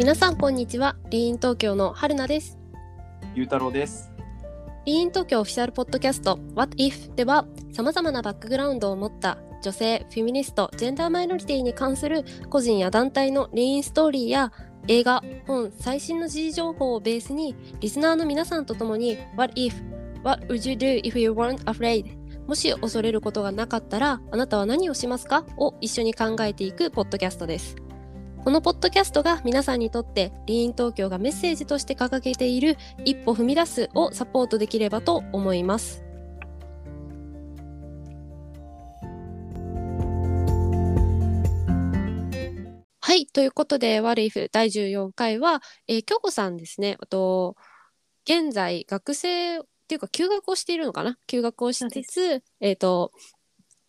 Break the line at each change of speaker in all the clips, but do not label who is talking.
皆さんこんにちはリーン東京の春菜です
ゆうたろうです。
リーン東京オフィシャルポッドキャスト What If では様々なバックグラウンドを持った女性、フェミニスト、ジェンダーマイノリティに関する個人や団体のリーンストーリーや映画、本、最新の時事情報をベースにリスナーの皆さんと共に What if? What would you do if you weren't afraid? もし恐れることがなかったらあなたは何をしますか？を一緒に考えていくポッドキャストです。このポッドキャストが皆さんにとってリーン東京がメッセージとして掲げている一歩踏み出すをサポートできればと思います。はい、ということで、What If 第14回は、えー、京子さんですね、あと、現在学生っていうか休学をしているのかな？休学をしつつ、えっ、と、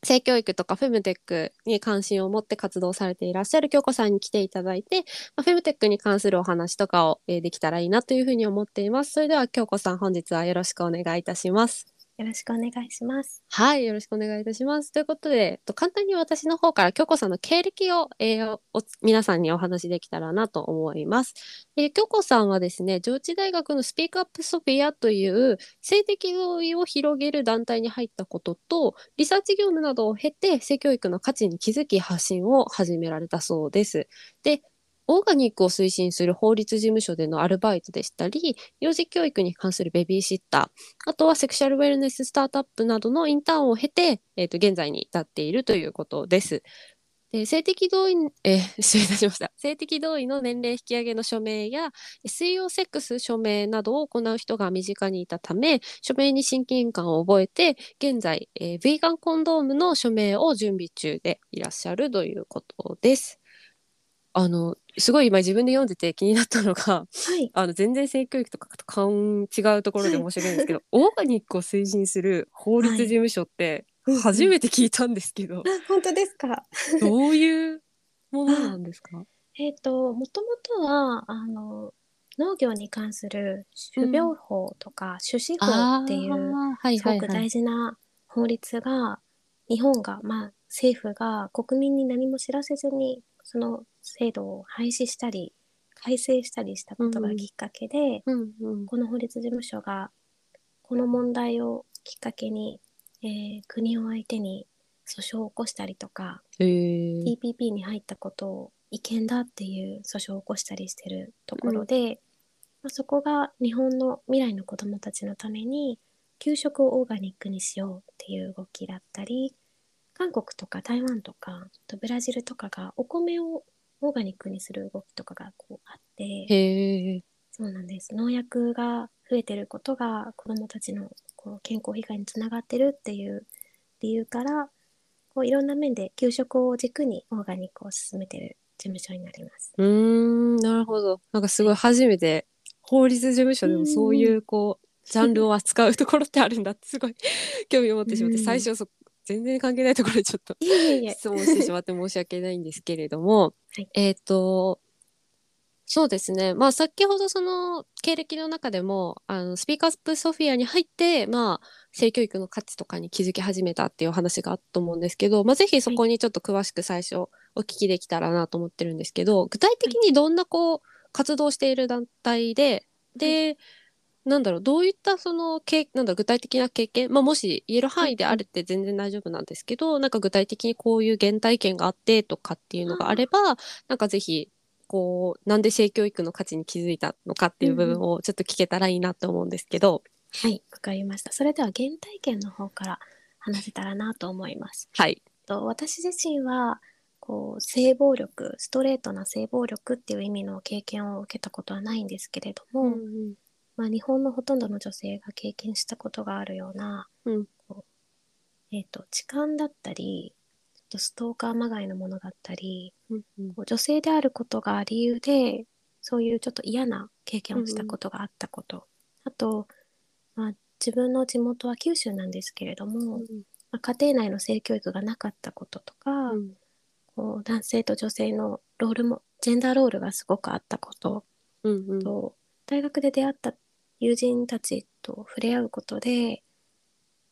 性教育とかフェムテックに関心を持って活動されていらっしゃる京子さんに来ていただいて、まあ、フェムテックに関するお話とかを、えーできたらいいなというふうに思っています。それでは京子さん本日はよろしくお願いいたします。
よろしくお願いします。
はい、よろしくお願いいたします。ということで、と簡単に私の方から京子さんの経歴を、えーお皆さんにお話しできたらなと思います。えー京子さんはですね、上智大学のスピークアップソフィアという性的同意を広げる団体に入ったことと、リサーチ業務などを経て性教育の価値に気づき発信を始められたそうです。で、オーガニックを推進する法律事務所でのアルバイトでしたり、幼児教育に関するベビーシッター、あとはセクシャルウェルネススタートアップなどのインターンを経て、えー、と現在に至っているということです。で性的同意、えー 失礼いたしました。性的同意の年齢引き上げの署名や、水曜セックス署名などを行う人が身近にいたため、署名に親近感を覚えて、現在、えー、ヴィーガンコンドームの署名を準備中でいらっしゃるということです。あの、すごい今自分で読んでて気になったのが、
はい。
あの全然性教育とかと勘違うところで申し訳ないんですけど、オーガニックを推進する法律事務所って
はい。
初めて聞いたんですけど、
あ、本当ですか？
どういうものなんですか？
えっ、と、もともとは、あの、農業に関する種苗法とか、種子法っていう、
あーはい。
すごく大事な法律が、日本が、まあ、政府が国民に何も知らせずに、その制度を廃止したり、改正したりしたことがきっかけで、
うんうん。
この法律事務所がこの問題をきっかけに、えー国を相手に訴訟を起こしたりとか、
へー。
TPP に入ったことを違憲だっていう訴訟を起こしたりしてるところで、まあ、そこが日本の未来の子どもたちのために給食をオーガニックにしようっていう動きだったり韓国とか台湾とかあとブラジルとかがお米をオーガニックにする動きとかがこうあって。そうなんです。農薬が増えてることが子どもたちのこう健康被害につながってるっていう理由からこういろんな面で給食を軸にオーガニックを進めてる事務所になります。
うーんなるほどなんかすごい初めて法律事務所でもそういうこうジャンルを扱うところってあるんだってすごい興味を持ってしまって
うん
最初そ全然関係ないところでちょっと。質問してしまって申し訳ないんですけれども、
はい
えっ、と、そうですね。まあ、先ほどその経歴の中でも、あの、スピーカープソフィアに入って、まあ、性教育の価値とかに気づき始めたっていう話があったと思うんですけど、まあ、ぜひそこにちょっと詳しく最初お聞きできたらなと思ってるんですけど、具体的にどんなこう、活動している団体で、で、なんだろう、どういったその、けなんだ具体的な経験、まあ、もし言える範囲であるって全然大丈夫なんですけど、なんか具体的にこういう原体験があってとかっていうのがあれば、なんかぜひ、こう、なんで性教育の価値に気づいたのかっていう部分をちょっと聞けたらいいなと思うんですけど、
はい、わかりました。それでは原体験の方から話せたらなと思います。
はい。
と私自身はこう性暴力ストレートな性暴力っていう意味の経験を受けたことはないんですけれども、まあ、日本のほとんどの女性が経験したことがあるような、
うん。
こうえー、と痴漢だったりちょっとストーカーまがいのものだったり
うんうん。
こう女性であることが理由でそういうちょっと嫌な経験をしたことがあったこと、あと、まあ、自分の地元は九州なんですけれども、まあ、家庭内の性教育がなかったこととか、
うん。
こう男性と女性のロールもジェンダーロールがすごくあったこと。
うんうん。
と大学で出会った友人たちと触れ合うことで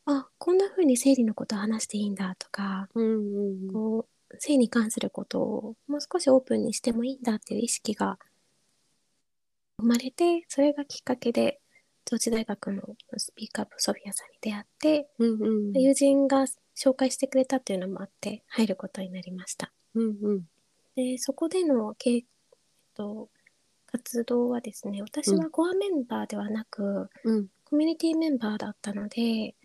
あこんな風に生理のこと話していいんだとか
うんうん
こう性に関することをもう少しオープンにしてもいいんだっていう意識が生まれてそれがきっかけで上智大学のスピークアップソフィアさんに出会って、
うんうん。
友人が紹介してくれたっていうのもあって入ることになりました。
うんうん。
でそこでのけ、えっと、活動はですね私はコアメンバーではなく、
うん。
コミュニティメンバーだったので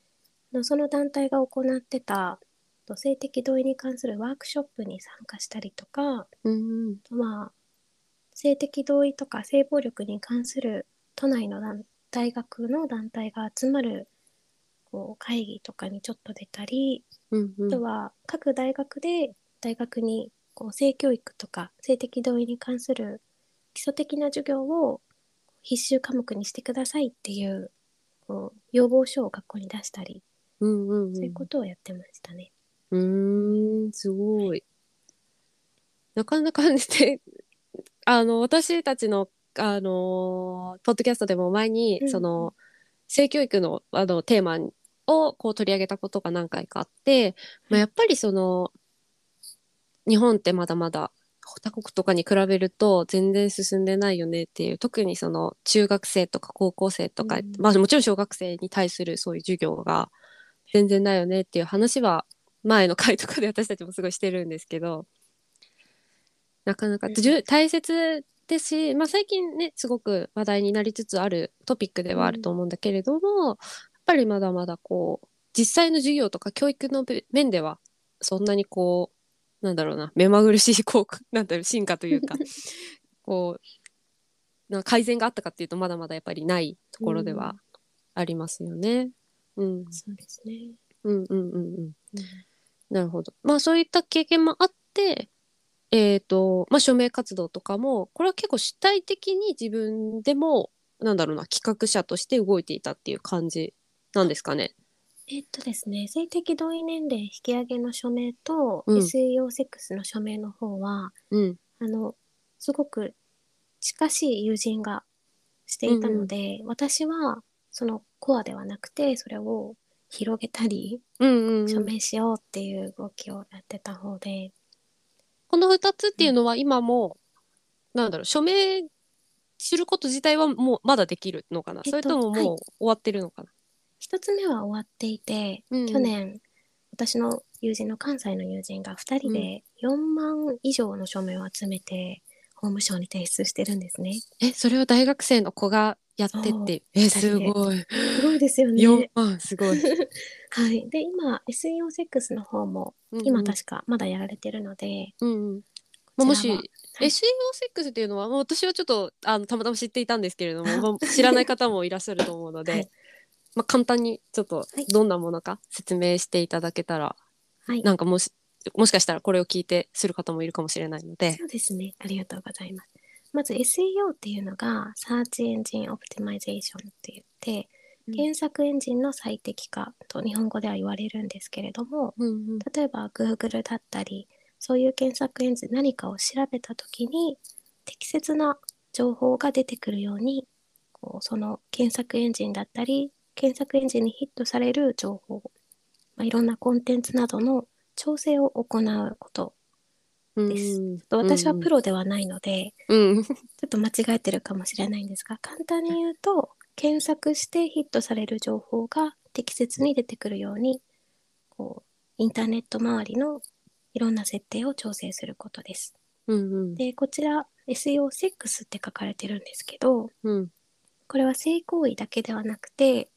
その団体が行ってたと性的同意に関するワークショップに参加したりとか
うん。
まあ性的同意とか性暴力に関する都内の団大学の団体が集まるこう会議とかにちょっと出たり、
うんうん。
あとは各大学で大学にこう性教育とか性的同意に関する基礎的な授業を必修科目にしてくださいっていうこう要望書を学校に出したり、
うんうんうん
そういうことをやってましたね。
うーん、すごい。なかなかね、あの、私たちの、あの、ポッドキャストでも前に、
うん
その、性教育の、あの、テーマをこう取り上げたことが何回かあって、まあ、やっぱりその、日本ってまだまだ、他国とかに比べると全然進んでないよねっていう特にその中学生とか高校生とか、
うん。
まあもちろん小学生に対するそういう授業が全然ないよねっていう話は前の回とかで私たちもすごいしてるんですけどなかなか大切ですし、まあ、最近ねすごく話題になりつつあるトピックではあると思うんだけれども、やっぱりまだまだこう実際の授業とか教育のべ面ではそんなにこうなんだろうな目まぐるしい こうなんだろう進化というか こうな改善があったかっていうとまだまだやっぱりないところではありますよね。うん、
そうですね。
うんうんうんうんなるほど。まあそういった経験もあって、えっ、と、まあ署名活動とかも、これは結構主体的に自分でも、なんだろうな、企画者として動いていたっていう感じなんですかね。
えっとですね、性的同意年齢引き上げの署名と、
うん。
SEO セックスの署名の方は、
うん。
あの、すごく近しい友人がしていたので、私はそのコアではなくて、それを広げたり、
うんうん、うん。
署名しようっていう動きをやってた方で、
この2つっていうのは今も、なんだろう、署名すること自体はもうまだできるのかな、
えっと
それとももう
はい。
終わってるのかな、
一つ目は終わっていて、
うん
去年、私の友人の関西の友人が2人で4万以上の署名を集めて、法務省に提出してるんですね。
え、それを大学生の子がやってって。え、
二
すごい。
すごいですよね。
4万、すごい。
はい。で、今、SEO セックスの方も、今確かまだやられてるので、
うんうん。まあ、もし、
こちらは
SEO セックスっていうのは、まあ私はちょっとあのたまたま知っていたんですけれども、まあ、知らない方もいらっしゃると思うので、
はい
まあ、簡単にちょっと
い
どんなものか説明していただけたら、
はい。
なんかもしもしかしたらこれを聞いてする方もいるかもしれないので、
そうですね。ありがとうございます。まず SEO っていうのが Search Engine Optimization って言って、
うん
検索エンジンの最適化と日本語では言われるんですけれども、
うんうん
例えば Google だったり、そういう検索エンジン何かを調べたときに、適切な情報が出てくるように、こうその検索エンジンだったり、検索エンジンにヒットされる情報、まあ、いろんなコンテンツなどの調整を行うことです。
うん。
と私はプロではないので、
うん。
ちょっと間違えてるかもしれないんですが、簡単に言うと、検索してヒットされる情報が適切に出てくるように、こう、インターネット周りのいろんな設定を調整することです。
うんうん。
で、こちら SEO セックスって書かれてるんですけど、
うん。
これは性行為だけではなくて、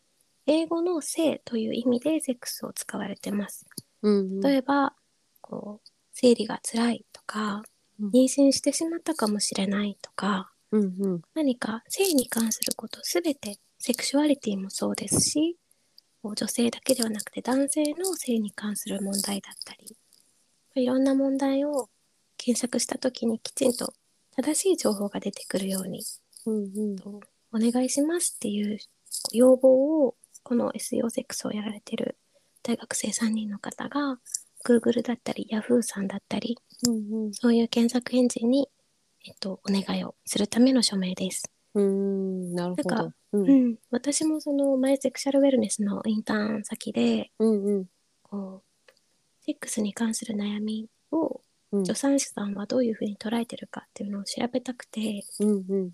英語の性という意味でセックスを使われてます。
うん
例えば、こう、生理が辛いとか
うん、
妊娠してしまったかもしれないとか、
うんうん。
何か性に関することすべてセクシュアリティもそうですしこう女性だけではなくて男性の性に関する問題だったりいろんな問題を検索した時にきちんと正しい情報が出てくるように
うんうん。
とお願いしますっていう要望をこの SEO セックスをやられてる大学生3人の方が Google だったり Yahoo さんだったり
うん
そういう検索エンジンに、えっと、お願いをするための署名です。
うんなるほど。
なんか。
う
うん。ん、私もその前セクシャルウェルネスのインターン先で
うんうん。
こうセックスに関する悩みを
うん。
助産師さんはどういうふうに捉えてるかっていうのを調べたくて
うんうん。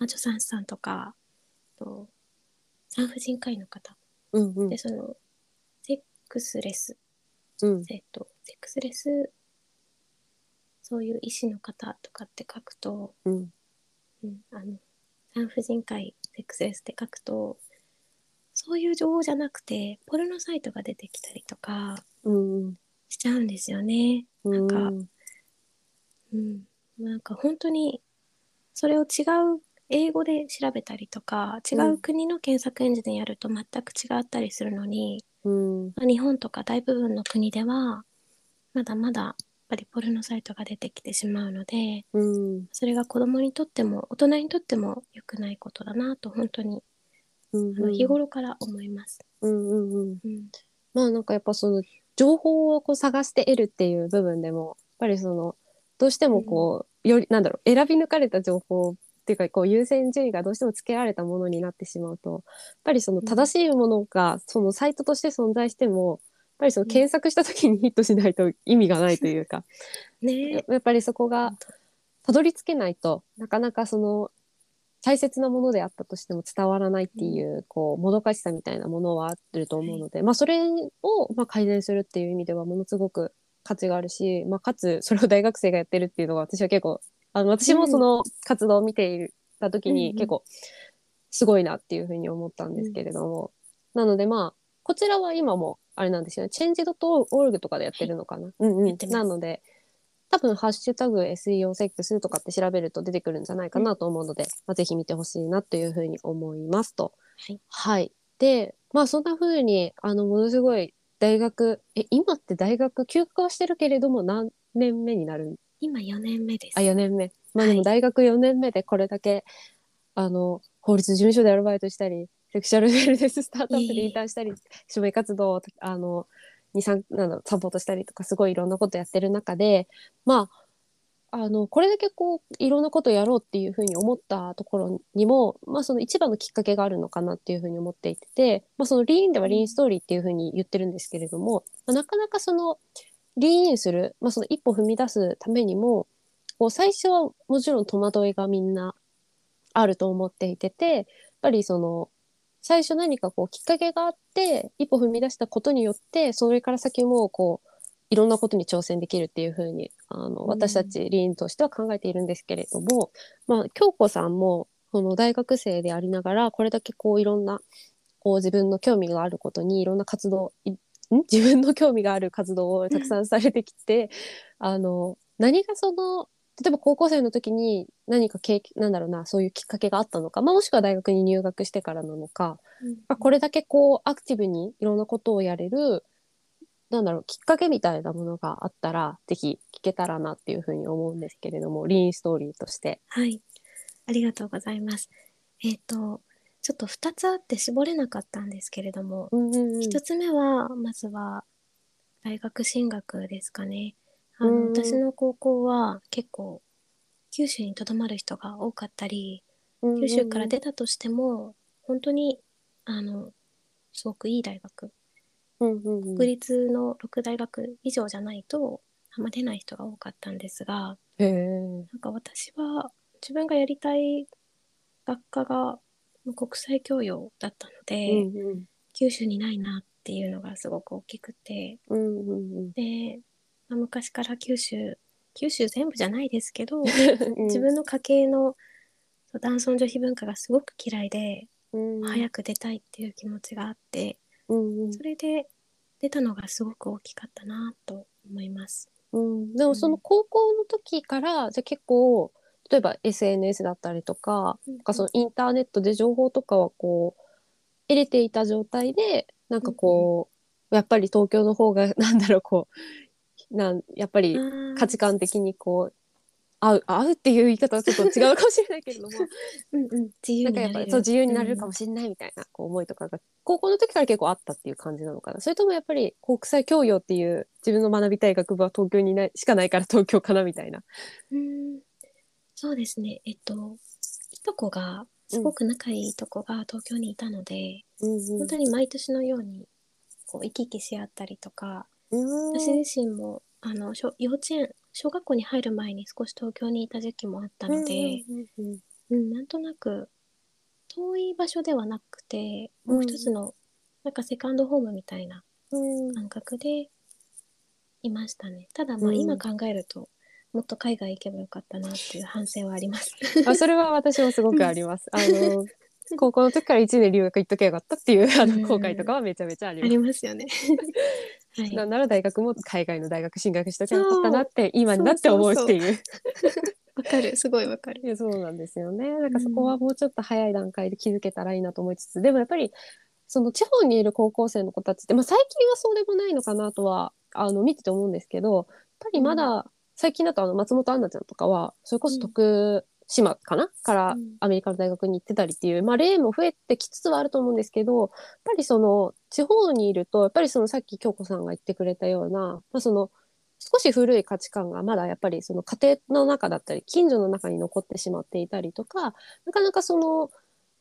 まあ、助産師さんとかと産婦人科医の方。
うんうん。
でそのセックスレス。
うん。
えっとセックスレスそういう医師の方とかって書くと、
うん。
うん、あの産婦人科医セックスレスって書くとそういう情報じゃなくてポルノサイトが出てきたりとか
うん
しちゃうんですよね。
うん
なん。かうん、なんか本当にそれを違う英語で調べたりとか違う国の検索エンジンでやると全く違ったりするのに、
うん。
まあ日本とか大部分の国ではまだまだやっぱりポルノサイトが出てきてしまうので
うん。
それが子供にとっても大人にとっても良くないことだなと本当に
うん
あの日頃から思います。
うんうんうん。
うん。
まあなんかやっぱその情報をこう探して得るっていう部分でもやっぱりそのどうしてもこう、よりなんだろう選び抜かれた情報っていうかこう優先順位がどうしてもつけられたものになってしまうとやっぱりその正しいものがそのサイトとして存在してもやっぱりその検索した時にヒットしないと意味がないというか、
ね。
やっぱりそこがたどり着けないとなかなかその大切なものであったとしても伝わらないっていう、こうもどかしさみたいなものはあると思うので、まあそれをまあ改善するっていう意味ではものすごく価値があるし、まあ、かつそれを大学生がやってるっていうのは私は結構あの私もその活動を見ていた時
うんうん。
に結構すごいなっていうふうに思ったんですけれども、なのでまあこちらは今もあれなんですよね。change.org とかでやってるのかな、うんうん。なので多分ハッシュタグ SEO セックスとかって調べると出てくるんじゃないかなと思うので、まあ、ぜひ見てほしいなというふうに思いますと。
はい。
はい。で、まあそんな風に、あの、ものすごい大学、え、今って大学休学はしてるけれども何年目になる
今4年目です。
あ、4年目。まあで
はい
も大学4年目でこれだけ、あの、法律事務所でアルバイトしたり、セクシャルウェルネススタートアップでインターンしたり、署名活動を、あの、2、3、なんだろうサポートしたりとか、すごいいろんなことやってる中で、まあ、あの、これだけこう、いろんなことやろうっていうふうに思ったところにも、まあその一番のきっかけがあるのかなっていうふうに思っていて、まあそのリーンではリーンストーリーっていうふうに言ってるんですけれども、まあなかなかその、リーンする、まあその一歩踏み出すためにも、こう最初はもちろん戸惑いがみんなあると思っていてて、やっぱりその、最初何かこうきっかけがあって、一歩踏み出したことによって、それから先もこう、いろんなことに挑戦できるっていうふうに、あの、
うん。
私たちリーンとしては考えているんですけれども、まあ、京子さんも、この大学生でありながら、これだけこういろんな、こう自分の興味があることにいろんな活動、自分の興味がある活動をたくさんされてきて、あの、何がその、例えば高校生の時に何か経験、なんだろうな、そういうきっかけがあったのか、まあ、もしくは大学に入学してからなのか、
うん
まあこれだけこうアクティブにいろんなことをやれる、なんだろう、きっかけみたいなものがあったら、ぜひ聞けたらなっていうふうに思うんですけれども、リーンストーリーとして。
はい。ありがとうございます。えっ、と、ちょっと2つあって絞れなかったんですけれども、
うんうんうん。
1つ目は、まずは、大学進学ですかね。あの、
うん
私の高校は結構、九州にとどまる人が多かったり、九州から出たとしても、本当に、あの、すごくいい大学、
うんうんうん。
国立の6大学以上じゃないと、あんま出ない人が多かったんですが。なんか私は自分がやりたい学科が国際教養だったので、
うんうん。
九州にないなっていうのがすごく大きくて。
うんうんうん。
で、まあ昔から九州九州全部じゃないですけど、
う ん
自分の家系の男尊女卑文化がすごく嫌いで、
うん。
早く出たいっていう気持ちがあって
うんうん。
それで出たのがすごく大きかったなと思います。
うん、でもその高校の時から、じゃあ結構例えば SNS だったりとか,、
うん
かそのインターネットで情報とかはこう得れていた状態でなんかこう、やっぱり東京の方が なんだろうこうなんやっぱり価値観的にこう合う合うっていう言い方はちょっと違うかもしれないけれども
うんうん、自由
なんかやっぱりそう自由になれるかも
し
しれないみたいなこう思いとかが高校の時から結構あったっていう感じなのかな。それともやっぱり国際教養っていう自分の学びたい学部は東京にないしかないから東京かなみたいな。
うんそうですね。えっと、いとこが、すごく仲いいいとこが東京にいたので、本当に毎年のように、こう、行き来し合ったりとか、
うん。
私自身も、あの、小幼稚園、小学校に入る前に少し東京にいた時期もあったので、
うんうん
うん、なんとなく遠い場所ではなくてもう一つの、なんかセカンドホームみたいな
うん。
感覚でいましたね。ただまあ
うん。
今考えると、もっと海外行けばよかったなっていう反省はあります。
あそれは私もすごくあります。あの高校の時から1年留学行っときゃよかったっていうあ
うん
の後悔とかはめちゃめちゃあります。
ありますよね。はい、
なんなら大学も海外の大学進学しときゃよかったなって今になって思うっていう。
わかるすごいわかる。
いやそうなんですよね。なんかそこはもうちょっと早い段階で気づけたらいいなと思いつつ、でもやっぱりその地方にいる高校生の子たちって、まあ、最近はそうでもないのかなとはあの見てて思うんですけどやっぱりまだ、最近だとあの松本杏奈ちゃんとかはそれこそ徳島かな、から
うん
アメリカの大学に行ってたりっていう、まあ、例も増えてきつつはあると思うんですけどやっぱりその地方にいるとやっぱりそのさっき京子さんが言ってくれたような、まあ、その少し古い価値観がまだやっぱりその家庭の中だったり近所の中に残ってしまっていたりとかなかなかその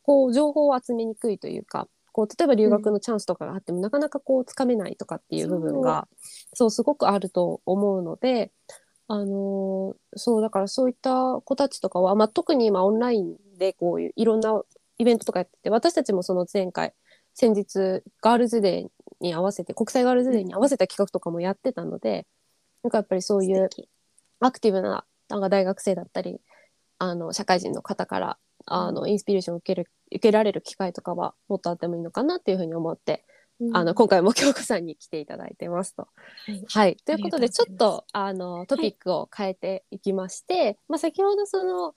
こう情報を集めにくいというかこう例えば留学のチャンスとかがあっても、なかなかこうつかめないとかっていう部分がそうすごくあると思うので。あのーそうだからそういった子たちとかは、まあ、特に今オンラインでこういういろんなイベントとかやってて私たちもその前回先日ガールズデーに合わせて国際ガールズデーに合わせた企画とかもやってたので、なんかやっぱりそういうアクティブななんか大学生だったりあの社会人の方からあのインスピレーションを受ける受けられる機会とかはもっとあってもいいのかなっていうふうに思って、
うん
あの今回も京子さんに来ていただいてますと。
はい。
はい、ということでちょっとあのトピックを変えていきまして、まあ、先ほどその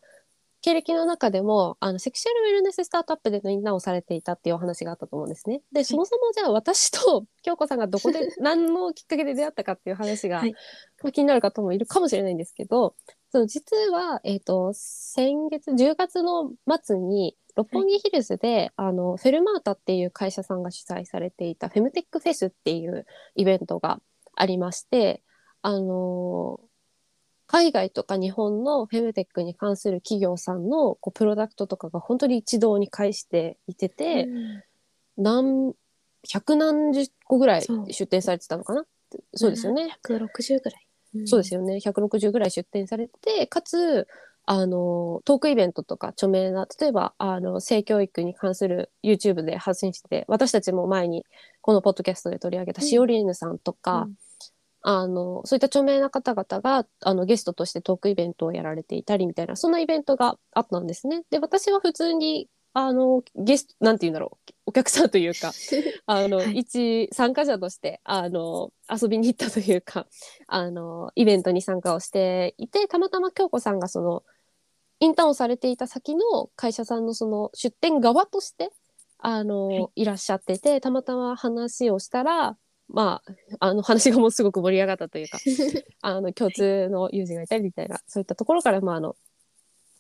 経歴の中でもあのセクシュアルウェルネススタートアップでのインターンをされていたっていうお話があったと思うんですね。でそもそもじゃあ私と京子さんがどこで何のきっかけで出会ったかっていう話が、
はい。
まあ、気になる方もいるかもしれないんですけどその実は、えー、と先月10月の末に六本木ヒルズで、あのフェルマータっていう会社さんが主催されていたフェムテックフェスっていうイベントがありまして、あの海外とか日本のフェムテックに関する企業さんのこうプロダクトとかが本当に一堂に会していてて、
うん。
何百何十個ぐらい出展されてたのかな？そうですよね。
160ぐらい。ん
そうですよね。160ぐらい出展されて、かつ、あの、トークイベントとか著名な、例えば、あの、性教育に関する YouTube で発信してて、私たちも前にこのポッドキャストで取り上げた
うん
しおりんぬさんとか、
うん
あの、そういった著名な方々が、あの、ゲストとしてトークイベントをやられていたりみたいな、そんなイベントがあったんですね。で、私は普通に、あの、ゲスト、なんて言うんだろう、お客さんというか、あの、
はい。
一参加者として、あの、遊びに行ったというか、あの、イベントに参加をしていて、たまたま京子さんがその、インターンをされていた先の会社さんのその出店側として、あの、
はい。
い、らっしゃってて、たまたま話をしたら、まあ、あの話がもうすごく盛り上がったというか、あの共通の友人がいたりみたいな、そういったところから、まあ、あの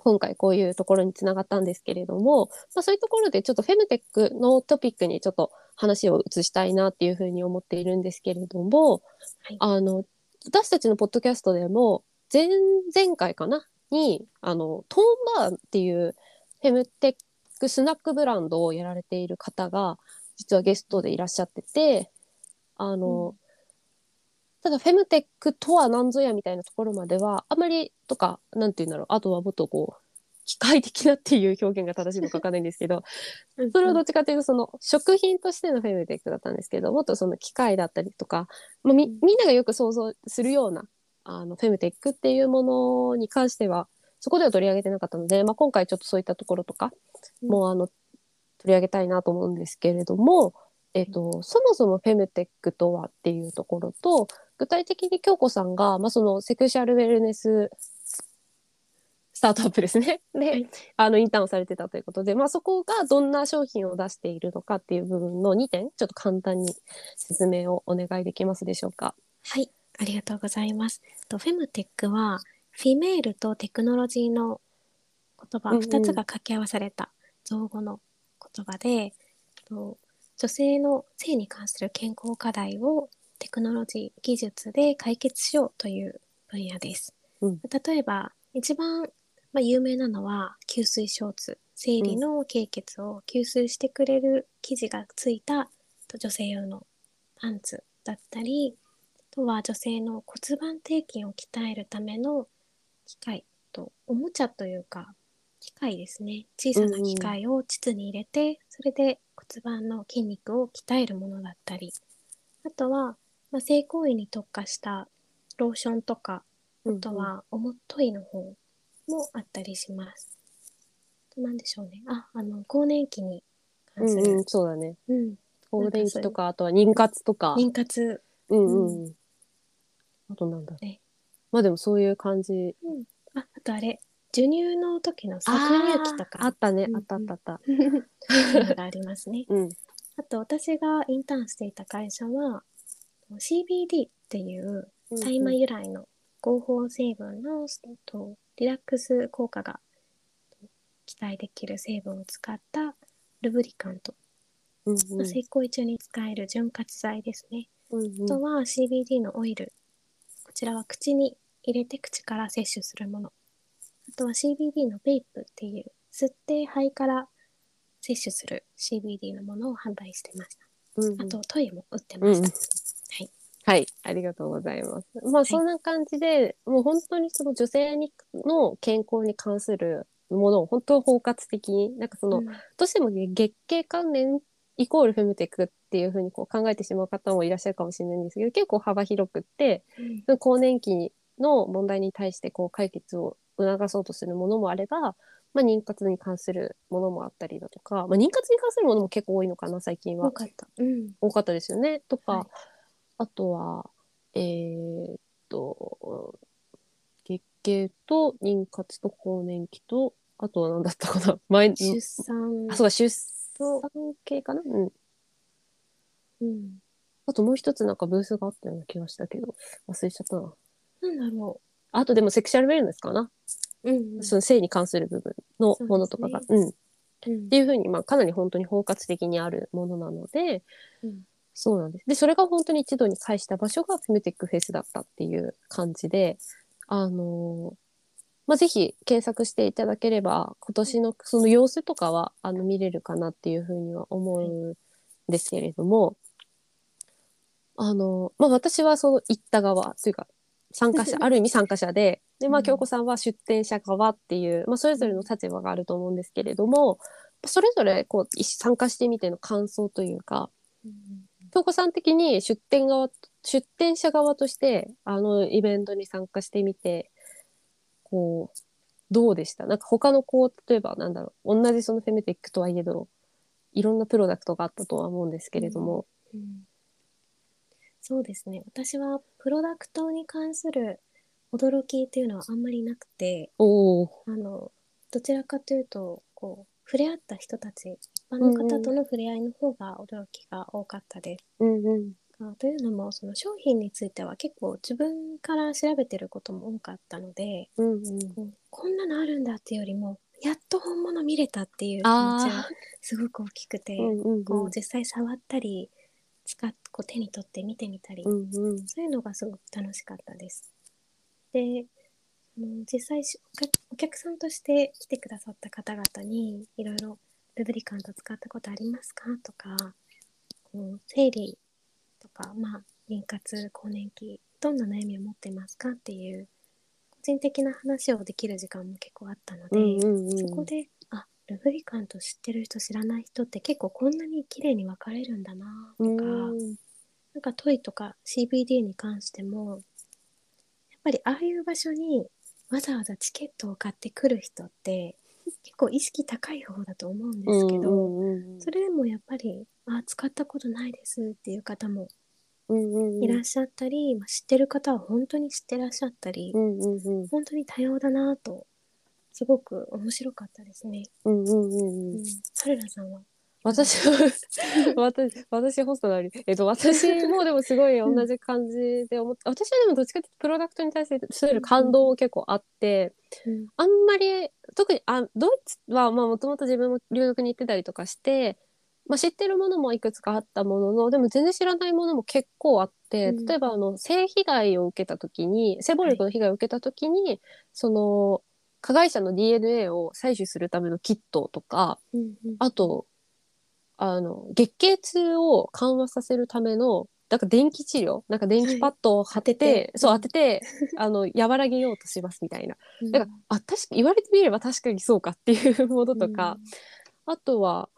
今回こういうところにつながったんですけれども、まあ、そういうところでちょっとフェムテックのトピックにちょっと話を移したいなっていうふうに思っているんですけれども、
はい。
あの私たちのポッドキャストでも前々回かなにあのトーンバーっていうフェムテックスナックブランドをやられている方が実はゲストでいらっしゃっててあの、
うん
ただフェムテックとは何ぞやみたいなところまではあまりとかなんて言うんだろうあとはもっとこう機械的なっていう表現が正しいのかわかんないんですけどそれはどっちかというとその食品としてのフェムテックだったんですけどもっとその機械だったりとか、まあ、みみんながよく想像するようなあのフェムテックっていうものに関してはそこでは取り上げてなかったので、まあ、今回ちょっとそういったところとか
うん。
もうあの取り上げたいなと思うんですけれども、えっとそもそもフェムテックとはっていうところと具体的に京子さんが、まあ、そのセクシャルウェルネススタートアップですね。で、
はい
あのインターンをされてたということで、まあ、そこがどんな商品を出しているのかっていう部分の2点ちょっと簡単に説明をお願いできますでしょうか。
はい、ありがとうございます。とフェムテックはフィメールとテクノロジーの言葉
うんうん
2つが掛け合わされた造語の言葉で、と女性の性に関する健康課題をテクノロジー技術で解決しようという分野です。
うん。
例えば一番、まあ、有名なのは吸水ショーツ生理の経血を吸水してくれる生地がついたと女性用のパンツだったりあとは女性の骨盤底筋を鍛えるための機械とおもちゃというか機械ですね。小さな機械を膣に入れて、それで骨盤の筋肉を鍛えるものだったり。あとは、まあ、性行為に特化したローションとかあとは重トイの方もあったりします。なんでしょうねああの更年期に関する、
うんうん、そうだね。
うん
更年期とか、あとは妊活とか。
妊活
うんうんうん。あとなんだ
ね
まあでもそういう感じ。
ああとあれ授乳の時の搾乳期とか
あったね
う。ん
あったあったあった。
そういうのがありますね。
うん。
あと私がインターンしていた会社は CBD っていう大麻由来の合法成分のとリラックス効果が期待できる成分を使ったルブリカント、
うん
まあ性行為中に使える潤滑剤ですね。
うんうん。
あとは CBD のオイル。こちらは口に入れて口から摂取するもの。あとは CBD のベイプっていう吸って肺から摂取する CBD のものを販売してました。
うんうん。
あとトイも売ってました、
うんはい、ありがとうございます。まあ、そんな感じで、もう本当にその女性にの健康に関するものを本当包括的に、なんかその、
うん
どうしてもね、月経関連イコールフェムテックっていうふうにこう考えてしまう方もいらっしゃるかもしれないんですけど、結構幅広くって、
うん
更年期の問題に対してこう解決を促そうとするものもあれば、まあ、妊活に関するものもあったりだとか、まあ、妊活に関するものも結構多いのかな、最近は
多。かった、うん、
多かったですよね。とか、
はい
あとは、えーっと、月経と妊活と更年期と、あとは何だったかな？前
出産。
あ、そうだ、出産系かな？うん。
うん、
あともう一つなんかブースがあったような気がしたけど、忘れちゃったな。
なんだろ
あとでもセクシャルウェルネスかな、
う、うん。
その性に関する部分のものとかが。
そう
うん。っ
うん。
ていうふうに、まあ、かなり本当に包括的にあるものなので、
うん
そうなんです。で、それが本当に一度に返した場所がフェムテックフェスだったっていう感じで、あのーまあ、ぜひ検索していただければ、今年のその様子とかは、あの、見れるかなっていうふうには思うんですけれども、あの、まあ、私はその行った側というか、参加者、ある意味参加者で、で、まあ、
うん
京子さんは出展者側っていう、まあ、それぞれの立場があると思うんですけれども、それぞれこうい参加してみての感想というか、
うん
京子さん的に出店側、出店者側として、あのイベントに参加してみて、こう、どうでした？なんか他のこう、例えばなんだろう、同じそのフェムテックとはいえど、いろんなプロダクトがあったとは思うんですけれども、
うん。そうですね。私はプロダクトに関する驚きっていうのはあんまりなくて。あのどちらかというとこう触れ合った人たち一般の方との触れ合いの方が驚きが多かったです。
うんうん。
あというのもその商品については結構自分から調べてることも多かったので
うんうん。
こんなのあるんだっていうよりもやっと本物見れたっていう気持ちが
あ
すごく大きくて。こう実際触ったり使っこう手に取って見てみたり、
うんうん。
そういうのがすごく楽しかったです。で実際お客さんとして来てくださった方々にいろいろルブリカント使ったことありますか？とかこう生理とか、まあ、妊活更年期どんな悩みを持ってますかっていう個人的な話をできる時間も結構あったので、
うんうんうん。
そこであルブリカント知ってる人知らない人って結構こんなに綺麗に分かれるんだなとか。
うん
なんかトイとか CBD に関してもやっぱりああいう場所にわざわざチケットを買ってくる人って結構意識高い方だと思うんですけど、
うんうんうん
それでもやっぱりあ使ったことないですっていう方も
うんうんうん。
いらっしゃったり、まあ知ってる方は本当に知ってらっしゃったり、
うんうんうん。
本当に多様だなとすごく面白かったですね。
うんうんうん
う
うん。
さんは？
私は 私私ホストなり。えっと私もでもすごい同じ感じで思って、私はでもどっちかっていうとプロダクトに対する感動結構あって、
うん。
あんまり特にあドイツはもともと自分も留学に行ってたりとかして、まあ、知ってるものもいくつかあったもののでも全然知らないものも結構あって、
うん。
例えばあの性被害を受けた時に性暴力の被害を受けた時に、その加害者の DNA を採取するためのキットとか
うんうん。
あとあの月経痛を緩和させるためのなんか電気治療？なんか電気パッドを貼って
当てて。
そう
うん
当ててあの和らげようとしますみたいな。
うん。
だからあ確か言われてみれば確かにそうかっていうものとか、あとは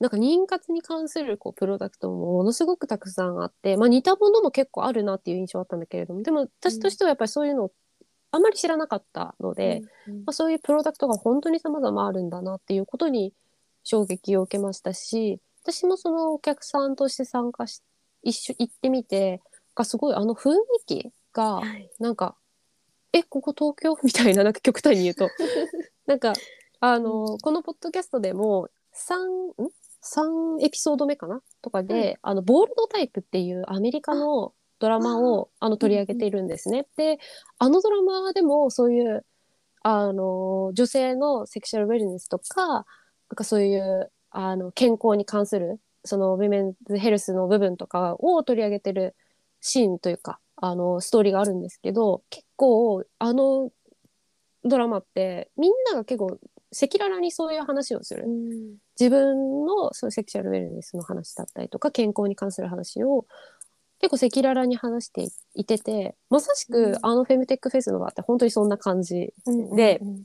なんか妊活に関するこうプロダクトもものすごくたくさんあって、まあ、似たものも結構あるなっていう印象あったんだけれどもでも私としてはやっぱりそういうのあまり知らなかったので、
うん。うん。
まあ、そういうプロダクトが本当に様々あるんだなっていうことに衝撃を受けましたし私もそのお客さんとして参加し一緒行ってみてがすごいあの雰囲気が
はい。
なんか「えここ東京?」みたいななんか極端に言うと。なんかあの、このポッドキャストでも3ん？3エピソード目かな？とかで、あのボールドタイプっていうアメリカのドラマをあの取り上げているんですね。であのドラマでもそういうあの女性のセクシャルウェルネスとかなんかそういうあの健康に関するそのウィメンズヘルスの部分とかを取り上げてるシーンというかあのストーリーがあるんですけど結構あのドラマってみんなが結構赤裸々にそういう話をする。
うん。
自分のそのセクシャルウェルネスの話だったりとか健康に関する話を結構赤裸々に話していててまさしく
うん。
あのフェムテックフェスの場って本当にそんな感じ
うん
で
うん。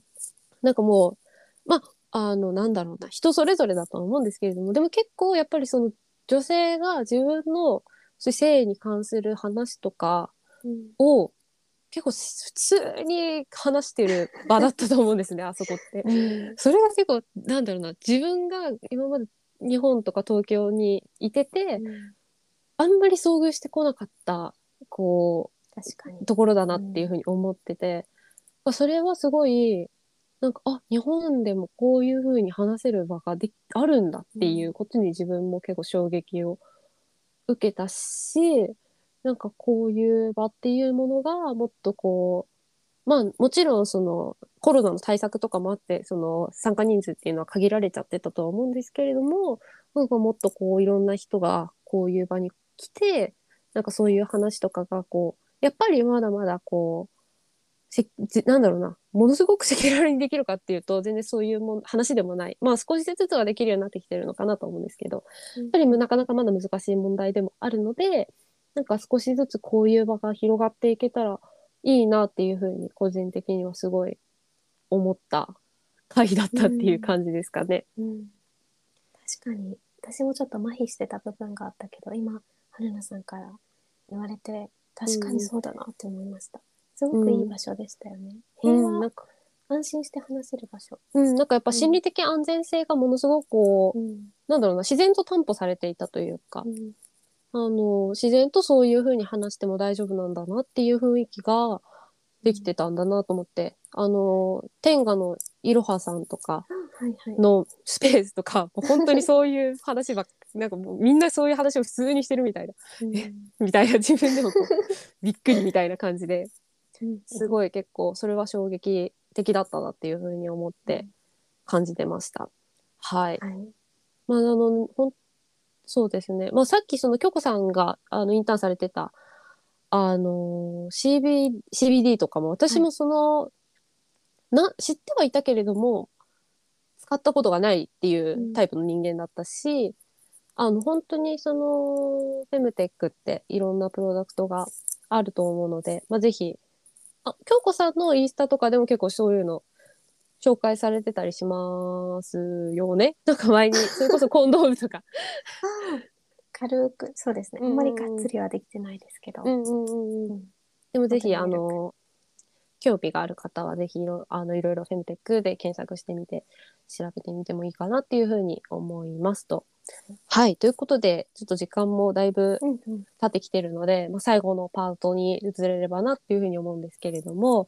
なんかもうまああのなんだろうな人それぞれだとは思うんですけれどもでも結構やっぱりその女性が自分の性に関する話とか
うん。
を結構普通に話してる場だったと思うんですね あそこって。
うん。
それが結構なんだろうな自分が今まで日本とか東京にいてて、あんまり遭遇してこなかったこ
確かに。
うところだなっていうふうに思ってて、それはすごいなんかあ日本でもこういうふうに話せる場がであるんだっていうことに自分も結構衝撃を受けたしなんかこういう場っていうものがもっとこうまあもちろんそのコロナの対策とかもあってその参加人数っていうのは限られちゃってたとは思うんですけれどもなんかもっとこういろんな人がこういう場に来てなんかそういう話とかがこうやっぱりまだまだこうせぜなんだろうな。ものすごく赤裸々にできるかっていうと全然そういうもん話でもない。まあ少しずつはできるようになってきてるのかなと思うんですけどやっぱりなかなかまだ難しい問題でもあるのでなんか少しずつこういう場が広がっていけたらいいなっていうふうに個人的にはすごい思った回だったっていう感じですかね。
うん。確かに。私もちょっと麻痺してた部分があったけど今春菜さんから言われて確かにそうだなって思いました、すごくいい場所でしたよね、平和、
うんなんか。
安心して話せる場所、
うん、なんかやっぱ心理的安全性がものすごくこう、
ん。
なんだろうな自然と担保されていたというか、
うん。
あの自然とそういうふうに話しても大丈夫なんだなっていう雰囲気ができてたんだなと思って、あの天下のいろはさんとかのスペースとかもう本当にそういう話ばっなんかもうみんなそういう話を普通にしてるみたいな。
うん。
みたいな自分でもこうびっくりみたいな感じで。
うん
すごい結構それは衝撃的だったなっていうふうに思って感じてました。はい。
はい
まあ、あの、ほん、そうですね。まあ、さっきその京子さんが、あの、インターンされてた、あの、CB、CBD とかも、私もその、な、知ってはいたけれども、使ったことがないっていうタイプの人間だったし、あの、本当にその、フェムテックっていろんなプロダクトがあると思うので、まあ、ぜひ、あ、京子さんのインスタとかでも結構そういうの紹介されてたりしますよね？なんか前に、それこそコンドームとか。
軽くそうですねあんまりがっつりはできてないですけど、
うんうんうんうん。でもぜひ、あの、興味がある方はぜひいろあのいろいろフェムテックで検索してみて調べてみてもいいかなっていうふうに思いますと。はい。ということで、ちょっと時間もだいぶ
うんうん。
経ってきてるので、まあ、最後のパートに移れればなっていうふうに思うんですけれども、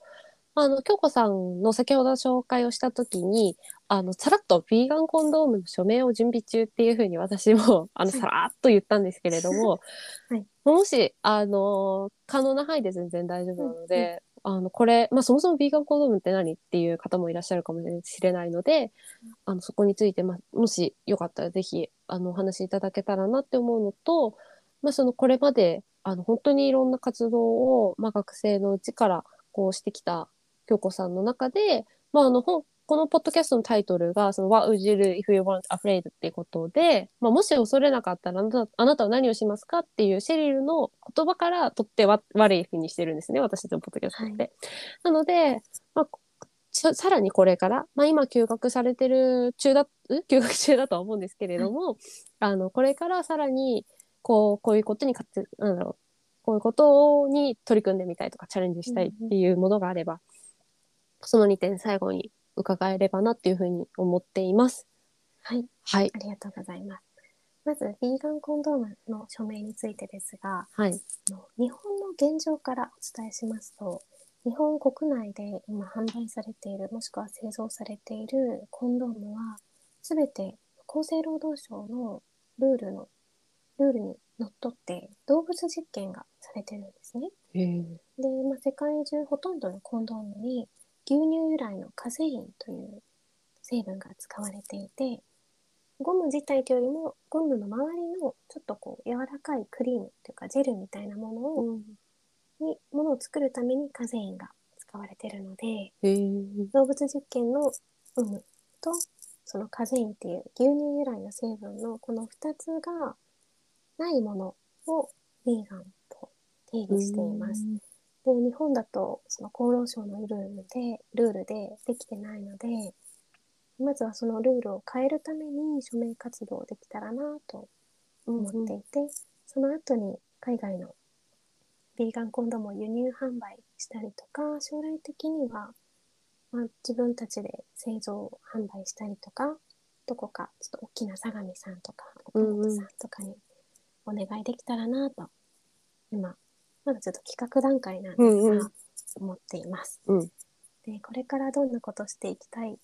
あの、京子さんの先ほど紹介をしたときに、あの、さらっとヴィーガンコンドームの署名を準備中っていうふうに私も、あの、さらっと言ったんですけれども、
はい。
もし、あの、可能な範囲で全然大丈夫なので、あの、これ、まあ、そもそもヴィーガンコンドームって何っていう方もいらっしゃるかもしれないので、あの、そこについて、まあ、もしよかったらぜひ、あの、お話しいただけたらなって思うのと、まあ、その、これまで、あの、本当にいろんな活動を、まあ、学生のうちから、こうしてきた京子さんの中で、まあ、あの、ほんこのポッドキャストのタイトルが、その What would you do if you weren't afraid? っていうことで、まあ、もし恐れなかったらあなた、あなたは何をしますかっていうシェリルの言葉からとってわ悪いふうにしてるんですね、私たちのポッドキャストって。なので、まあ、ささらにこれから、まあ、今休学されてる中だ、ん？休学中だとは思うんですけれども、あの、これからさらに、こう、こういうことにかつ、なんだろう、こういうことに取り組んでみたいとかチャレンジしたいっていうものがあれば、その2点最後に伺えればなっていうふうに思っています。
はい。
はい。
ありがとうございます。まず、ビーガンコンドームの署名についてですが、
はい。
あの日本の現状からお伝えしますと、日本国内で今販売されている、もしくは製造されているコンドームは、すべて厚生労働省のルールの、ルールにのっとって動物実験がされてるんですね。で、まあ、世界中ほとんどのコンドームに牛乳由来のカゼインという成分が使われていて、ゴム自体というよりもゴムの周りのちょっとこう柔らかいクリームというかジェルみたいなものを、
うん。
にものを作るためにカゼインが使われているので。動物実験の有無とそのカゼインっていう牛乳由来の成分のこの2つがないものをヴィーガンと定義しています。で日本だとその厚労省のルールでルールでできてないのでまずはそのルールを変えるために署名活動できたらなと思っていて、その後に海外のビーガンコンドームを輸入販売したりとか将来的には、まあ、自分たちで製造販売したりとかどこかちょっと大きな相模さんとか岡本さんとかにお願いできたらなと今まだちょっと企画段階なんですが、
うんうん
思っています。
うん
でこれからどんなことしていきたいで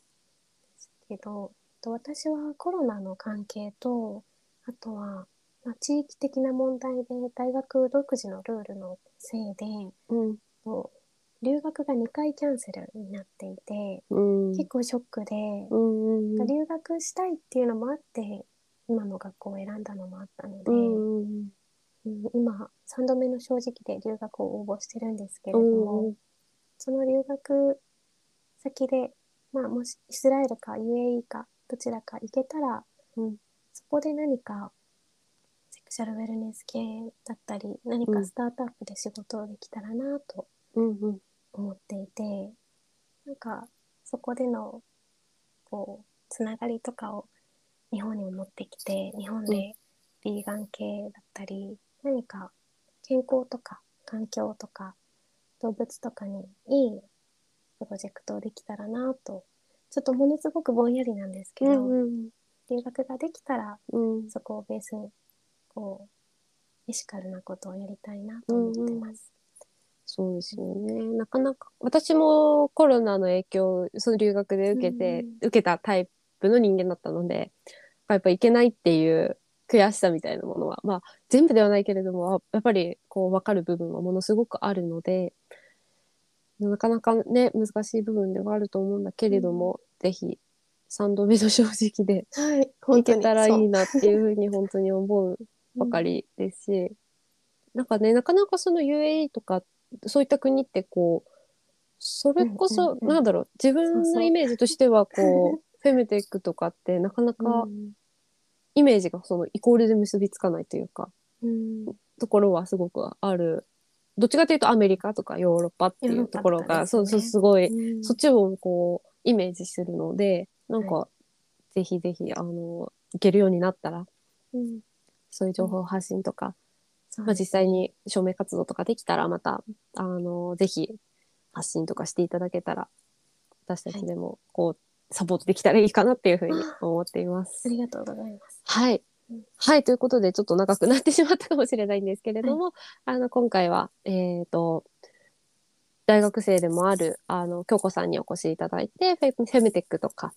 すけどと私はコロナの関係とあとは、まあ、地域的な問題で大学独自のルールのせいで
うん。
と留学が2回キャンセルになっていて
うん。
結構ショックで、
うん。うん。
留学したいっていうのもあって今の学校を選んだのもあったので、
うん。
うん今3度目の正直で留学を応募してるんですけれども、その留学先で、まあ、もしイスラエルか UAE かどちらか行けたら、
うん
そこで何かセクシャルウェルネス系だったり何かスタートアップで仕事をできたらなと
うん。うん。
思っていて、なんかそこでのこうつながりとかを日本にも持ってきて日本でビーガン系だったり、何か健康とか環境とか動物とかにいいプロジェクトをできたらなとちょっとものすごくぼんやりなんですけど、
うん。
留学ができたら
うん。
そこをベースにこうエシカルなことをやりたいなと思ってます。
そうですよね。なかなか、私もコロナの影響をその留学で受けて、
うん
受けたタイプの人間だったので、やっぱ行けないっていう悔しさみたいなものは、まあ全部ではないけれども、やっぱりこう分かる部分はものすごくあるので、なかなかね、難しい部分ではあると思うんだけれども、ぜひ3度目の正直で
はい、
行けたらいいなっていうふうに本当に思うばかりですし、なんかね、なかなかその UAE とか、そういった国ってこう、それこそ、
うんうんうん
なんだろう、自分のイメージとしては、こう、フェムテックとかってなかなか
うん
イメージがそのイコールで結びつかないというか、
うん。
ところはすごくある。どっちかというとアメリカとかヨーロッパっていうところが、
ね。
そうそう、すごい、
うん。
そっちをこう、イメージするので、なんか、
は
ぜひぜひ、あの、行けるようになったら、
うん。
そういう情報発信とか、
そう
まあ、実際に署名活動とかできたらまたあのぜひ発信とかしていただけたら私たちでもこう、サポートできたらいいかなっていうふうに思っています
あ。りがとうございます。
はい
うん。
はい。ということで、ちょっと長くなってしまったかもしれないんですけれども、あの、今回は、えっ、と、大学生でもある、あの、京子さんにお越しいただいて、フェフェムテックとか、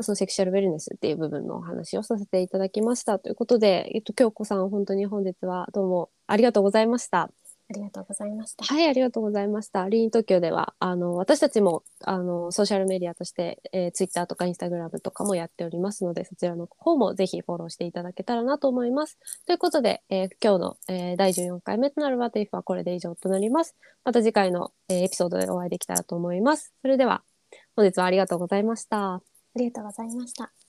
そのセクシャルウェルネスっていう部分のお話をさせていただきました。ということで、えっと、京子さん、本当に本日はどうもありがとうございました。
ありがとうございました。
はい、ありがとうございました。リーン東京では、あの、私たちも、あの、ソーシャルメディアとして、えー、ツイッターとかインスタグラムとかもやっておりますので、そちらの方もぜひフォローしていただけたらなと思います。ということで、えー今日の、えー第14回目となる What If はこれで以上となります。また次回の、えーエピソードでお会いできたらと思います。それでは、本日はありがとうございました。
ありがとうございました。